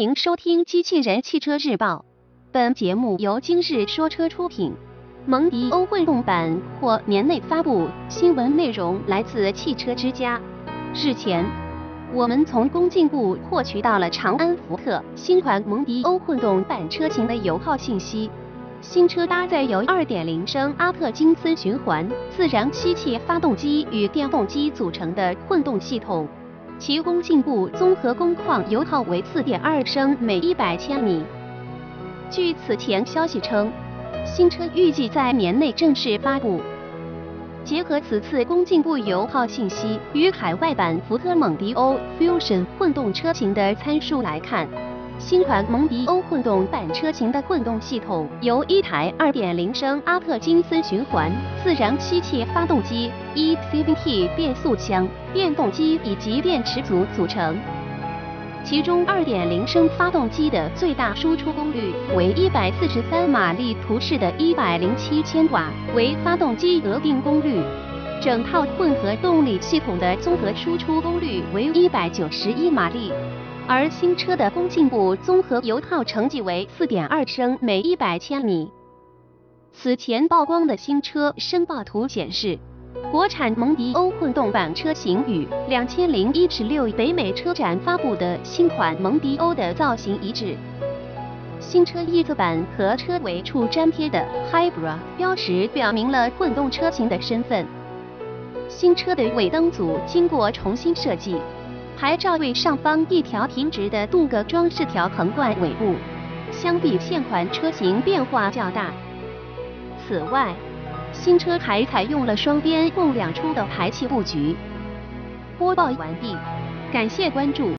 迎收听《机器人汽车日报》，本节目由今日说车出品。蒙迪欧混动版或年内发布，新闻内容来自汽车之家。日前，我们从工信部获取到了长安福特新款蒙迪欧混动版车型的油耗信息。新车搭载由2.0升阿特金森循环自然吸气发动机与电动机组成的混动系统。其工信部综合工况油耗为四点二升每一百千米。据此前消息称，新车预计在年内正式发布。结合此次工信部油耗信息与海外版福特蒙迪欧 Fusion 混动车型的参数来看。新款蒙迪欧混动版车型的混动系统由一台2.0升阿特金森循环自然吸气发动机、一 CVT 变速箱、电动机以及电池组组成。其中2.0升发动机的最大输出功率为143马力，图示的107千瓦为发动机额定功率。整套混合动力系统的综合输出功率为191马力。而新车的工信部综合油耗成绩为四点二升每一百千米。此前曝光的新车申报图显示，国产蒙迪欧混动版车型与两千零一十六北美车展发布的新款蒙迪欧的造型一致。新车预测版和车尾处粘贴的 Hybrid 标识表明了混动车型的身份。新车的尾灯组经过重新设计。牌照位上方一条平直的镀铬装饰条横贯尾部，相比现款车型变化较大。此外，新车还采用了双边共两出的排气布局。播报完毕，感谢关注。